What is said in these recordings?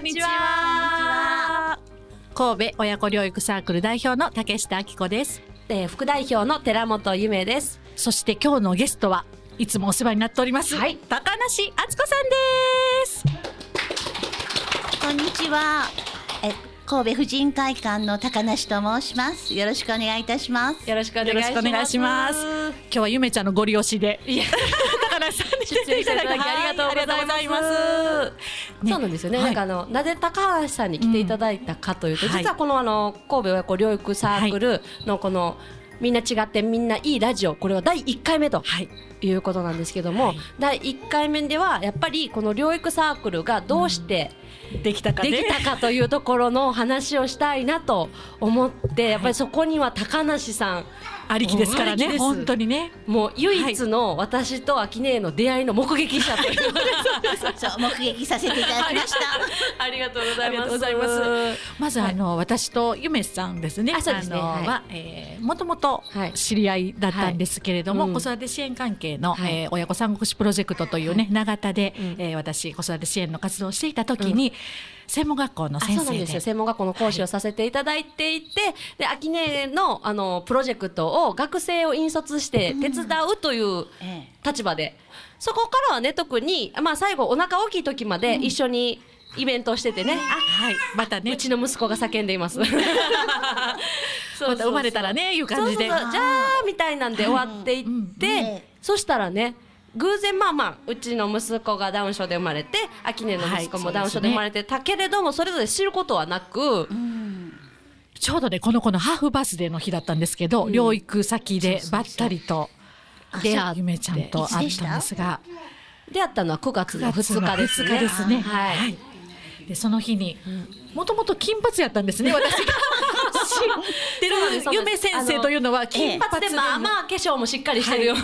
んにちは。神戸親子療育サークル代表の竹下明子です。えー副代表の寺本ゆめです。そして今日のゲストはいつもお世話になっております。はい高梨敦子さんです。こんにちは。え神戸婦人会館の高梨と申します。よろしくお願いいたします。よろしくお願いします。今日はゆめちゃんのご利用しで。いや、高梨さんに出演していただきありがとうございます。ねそうなんですよね。はいなんかあのなぜ高橋さんに来ていただいたかというと、うん実はこのあの神戸親子療育サークルのこの、みんな違ってみんないいラジオこれは第1回目とはい。いうことなんですけども、はい第1回目ではやっぱりこの療育サークルがどうしてできたかね。できたかというところの話をしたいなと思って、やっぱりそこには高梨さんありきですからね。本当にね。もう唯一の私と秋音の出会いの目撃者という。そう目撃させていただきました。ありがとうございます。まず、はいあの私とゆめさんですね。あそうですね。のはえーもともとはい。知り合いだったんですけれども、子育て支援関係の、はい。えー親子三国志プロジェクトというね、長田で、うん。えー私子育て支援の活動をしていた時に、専門学校のあ先生で。専門学校の講師をさせていただいていて、で秋音のあのプロジェクトを学生を引率して手伝うというえ立場で、そこからはね特に、まあ、最後お腹大きい時まで一緒にイベントをしててね、はい、またね。うちの息子が叫んでいます。そ うまた生まれたらねいう感じで。じゃあみたいなんで終わっていって、そしたらね偶然まあまあうちの息子がダウン症で生まれて秋音の息子もダウン症で生まれてたけれども、それぞれ知ることはなく、ちょうどねこの子のハーフバースデーの日だったんですけど、療育先でばったりと出会ってゆめちゃんと会ったんですが。出会ったのは9月の2日ですね。2日ですね。はい。はい。でその日にもともと金髪やったんですね。私が知ってるゆめ先生というのは金金髪髪でまあまあ化粧もしっかりしてるよ。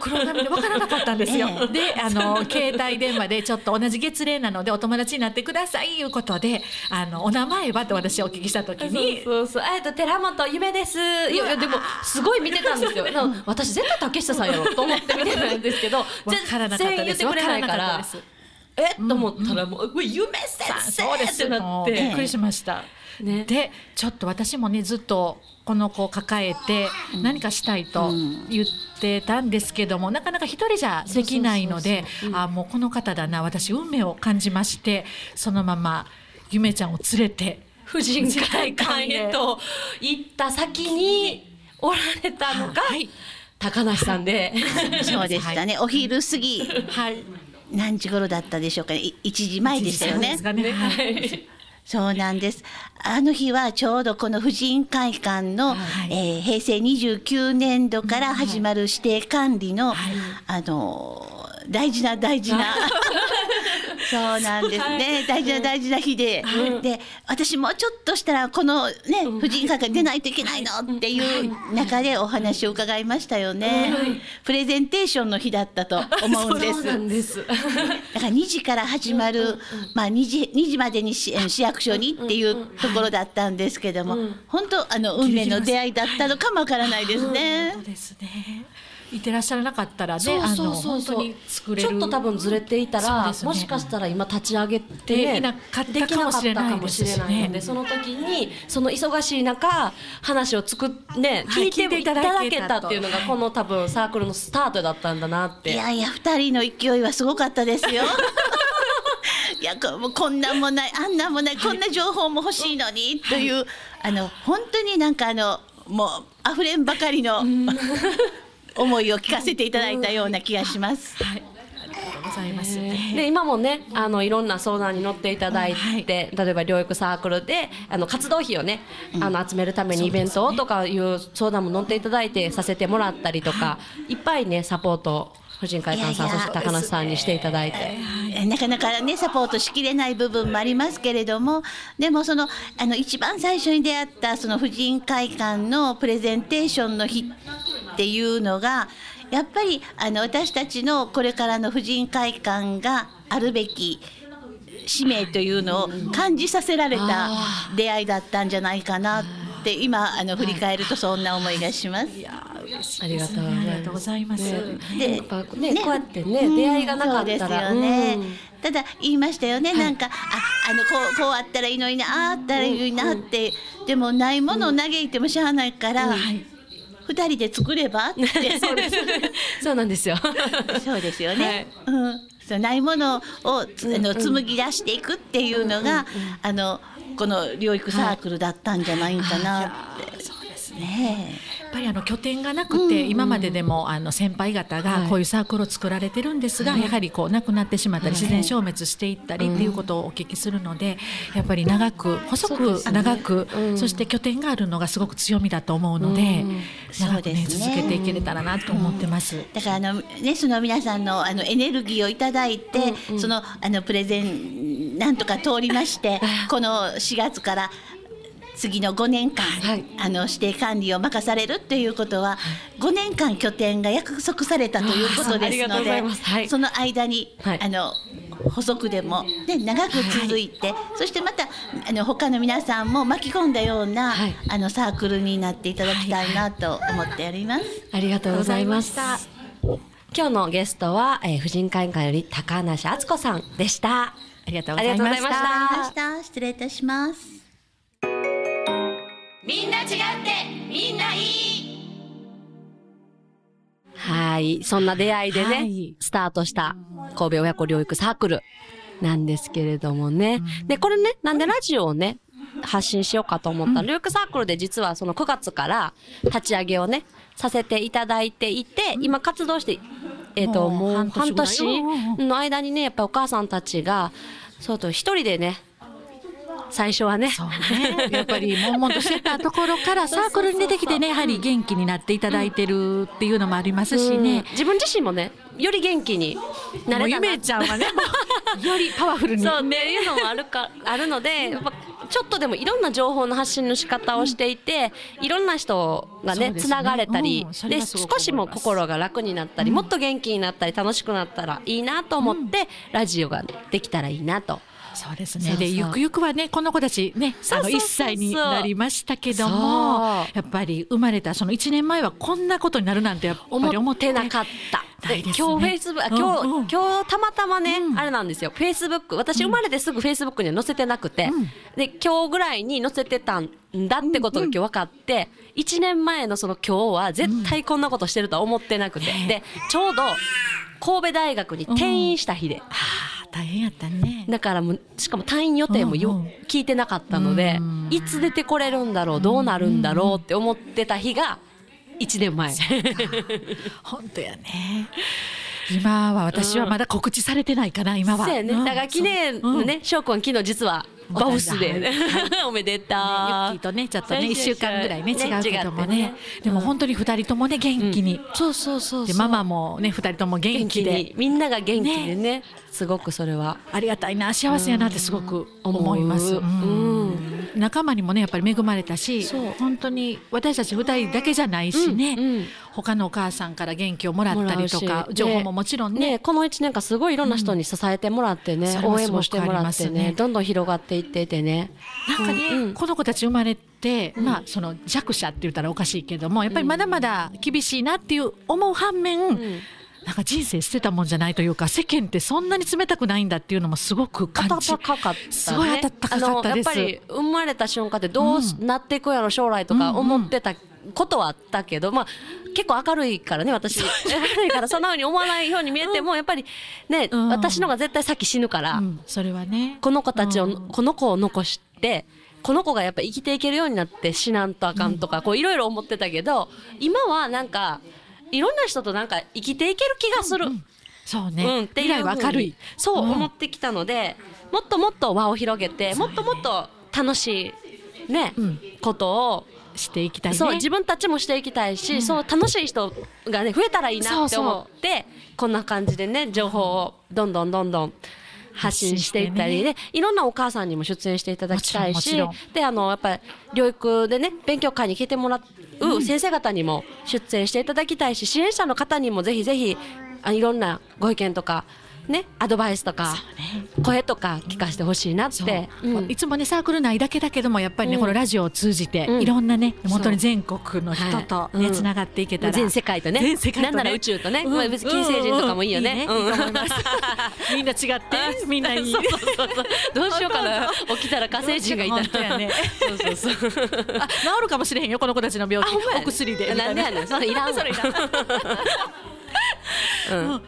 黒髪でわからなかったんですよ。えで、あの携帯電話でちょっと同じ月齢なのでお友達になってくださいいうことで、あのお名前はと私お聞きしたときに。そうそうえっと寺本ゆめです。いやでもすごい見てたんですよ。私絶対竹下さんやろと思って見てたんですけど。全然言ってくれないからならかっと思ったらもう、うわゆめ先生そうですってなって。びっくりしました。ね。でちょっと私もねずっとこの子を抱えて何かしたいと言ってたんですけども、なかなか一人じゃできないのであもうこの方だな私運命を感じましてそのままゆめちゃんを連れて婦人会館へと行った先におられたのが、はい。高梨さんで。そうでしたね。お昼過ぎ。はい。何時頃だったでしょうかね。い一時前でしたよね。ね。はいそうなんです。あの日はちょうどこの婦人会館の、はい。えー平成29年度から始まる指定管理の、はい。あのー大事な大事な。そうなんですね、大事な大事な日で、で私もうちょっとしたらこのね婦人会館出ないといけないのっていう中でお話を伺いましたよね、プレゼンテーションの日だったと思うんです。そうなんです。だから2時から始まる、まあ2時 ,2 時までに市市役所にっていうところだったんですけども、本当あの運命の出会いだったのかもわからないですね。そう。ですねいてらっしゃらなかったらねそうあのそうそう。そう本当に作れる。ちょっと多分ずれていたら、ね。もしかしたら今立ち上げて、できなかったかもしれないですしね。できなかったかもしれないのでその時にその忙しい中話を作っねはい聞いていただけたっていうのがはいこの多分サークルのスタートだったんだなって。いやいや2人の勢いはすごかったですよ。いやこもうこんなんもないあんなんもないこんな情報も欲しいのにという、あの本当になんかあのもう溢れんばかりの思いを聞かせていただいたような気がします。はい。ありがとうございます、で今もねあのいろんな相談に乗っていただいて、はい。例えば療育サークルであの活動費をね、あの集めるためにイベントをとかいう相談も乗っていただいてさせてもらったりとか、い、っぱいねサポートを婦人会館さんそして高梨さんにしていただいて。えなかなかねサポートしきれない部分もありますけれどもでもそのあの一番最初に出会ったその婦人会館のプレゼンテーションの日っていうのがやっぱりあの私たちのこれからの婦人会館があるべき使命というのを感じさせられた出会いだったんじゃないかなって今あの振り返るとそんな思いがします。ありがとうございます。でやっぱねねこうやってね、うん出会いがなかったら、そうですよね、うん。ただ言いましたよね、なんかああのこうこうあったらいいのになああったらいいのになって、でもないものを嘆いてもしゃあないから、はい。二人で作れば？っ てそうです。そうなんですよ。そうですよね、うん、そうないものをつあの紡ぎ出していくっていうのが、あのこの療育サークルだったんじゃないかなって、そうですね。ねやっぱりあの拠点がなくて、今まででもあの先輩方がこういうサークルを作られてるんですが、やはりこうなくなってしまったり、自然消滅していったりっていうことをお聞きするので、やっぱり長く細く長く、そして拠点があるのがすごく強みだと思うので、長くね続けていけれたらなと思ってます。だからあの、ね、その皆さんのあのエネルギーをいただいて、そのあのプレゼンなんとか通りまして この4月から次の5年間、はい。あの指定管理を任されるっていうことは、5年間拠点が約束されたということですのでその間に、はい。あの補足でも、ね、長く続いて、そしてまたあの他の皆さんも巻き込んだような、はい。あのサークルになっていただきたいなと思っております。ありがとうございます。あ今日のゲストは、えー、婦人会館より高梨敦子さんでした。ありがとうございましありがとうございました。失礼いたします。みんな違ってみんないい。はい。そんな出会いでね、はい。スタートした神戸親子療育サークルなんですけれどもね。で、これね、なんでラジオをね、発信しようかと思ったら、療育サークルで実はその9月から立ち上げをね、させていただいていて、今活動して、えっ、と、もう半年の間にね、やっぱお母さんたちが、そうと一人でね、最初はね、そうね、やっぱり悶々としてたところから サークルに出てきてねやはり元気になっていただいてるっていうのもありますしね、うん。自分自身もね、より元気になれたな。めちゃんはね。よりパワフルに。そうっていうのもあるか あるのでやっぱちょっとでもいろんな情報の発信の仕方をしていて、いろんな人がねつながれたり、うんで少しも心が楽になったり、もっと元気になったり楽しくなったらいいなと思って、ラジオができたらいいなと。そうですね。でゆくゆくはねこの子たちねあの1そうそうそう。そう歳になりましたけどもやっぱり生まれたその1年前はこんなことになるなんてやっぱり思思っっててなかった。ね。今日フェイスブック、今日、うんうん。今日たまたまね、うん。あれなんですよ。フェイスブック、私生まれてすぐフェイスブックには載せてなくて、で、今日ぐらいに載せてたんだってことが今日分かって、1年前のその今日は絶対こんなことしてるとは思ってなくて、で、ちょうど神戸大学に転院した日で、大変やったね。だからもう、しかも退院予定もよ、うんうん聞いてなかったのでうん、いつ出てこれるんだろう、どうなるんだろうって思ってた日が、1年前。本当やね。今は私はまだ告知されてないかな今は。そうやね。ん。だから記念のね、翔くん。昨日実はバウスで。ね、おめでユたッキーとねちょっとね1週間ぐらいね違うけどもね。でも本当に2人ともね元気に、そうそうそうでママもね2人とも元元気気でに、みんなが元気でね、すごくそれは。ありがたいな幸せやなってすごく思います、うん仲間にもねやっぱり恵まれたし本当に私たち2人だけじゃないしね、うんうん。他のお母さんから元気をもらったりとか情報ももちろんね。ね、この1年間すごいいろんな人に支えてもらってね、それは応援もしてもらってねね。どんどん広がっていっててね。なんかね、うんこの子たち生まれて、まあその弱者って言ったらおかしいけどもやっぱりまだまだ厳しいなっていう思う反面、なんか人生捨てたもんじゃないというか世間ってそんなに冷たくないんだっていうのもすごく感じ暖かかった、ね、すごい暖かかったやっぱり生まれた瞬間ってどうなっていくやろ将来とか思ってたことはあったけど、まあ結構明るいからね私。明るいからそんな風に思わないように見えても、やっぱりね、うん。私のが絶対先死ぬから、うん。それはね。この子たちを、うん。この子を残してこの子がやっぱ生きていけるようになって死なんとあかんとか、こういろいろ思ってたけど今はなんかいろんな人となんか生きていける気がする。そうね、うん、っていう未来は明るい。そううん。思ってきたので、もっともっと輪を広げて、もっともっと楽しいね、うん。ことを、していきたいね。そう自分たちもしていきたいし、そう楽しい人がね増えたらいいなって思ってこんな感じでね情報をどんどんどんどん発信していったりで、いろんなお母さんにも出演していただきたいしであのやっぱり療育でね勉強会に来てもらう先生方にも出演していただきたいし支援者の方にもぜひぜひあいろんなご意見とかねアドバイスとか声とか聞かせてほしいなって、う。ん。いつもねサークル内だけだけどもやっぱりね、うん。このラジオを通じて、うん。いろんなね本当に全国の人とね、つながっていけたら、全世界とね。なんなら宇宙とね、うん。まあ別に金星人とかもいいよね。みんな違ってみんないい。どうしようかな。起きたら火星人がいたら。ね。そうそうそう。あ治るかもしれへんよこの子たちの病気。お薬でなんでやねん。それいらんわ。それいらん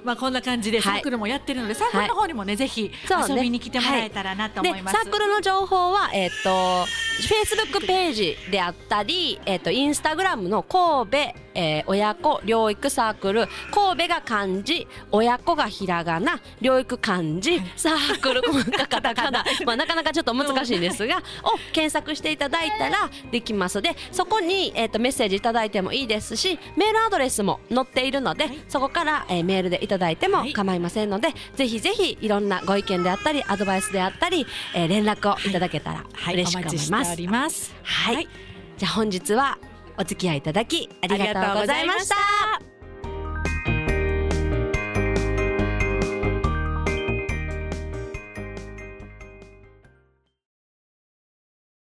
まあこんな感じでサークルもやってるので、サークルの方にもねぜひ遊びに来てもらえたらなと思います。でサークルの情報は、えっとフェイスブックページであったり、えっとインスタグラムの神戸、えー親子療育サークル神戸が漢字親子がひらがな療育漢字サークルが カタカナ。まあなかなかちょっと難しいんですがを検索していただいたらできますでそこに、えっとメッセージいただいてもいいですしメールアドレスも載っているので、そこから、えーメールでいただいても構いませんので、ぜひぜひいろんなご意見であったりアドバイスであったり、えー連絡をいただけたらはい、嬉しく思います。はい、はい。じゃあ本日はお付き合いいただきありがとうございました。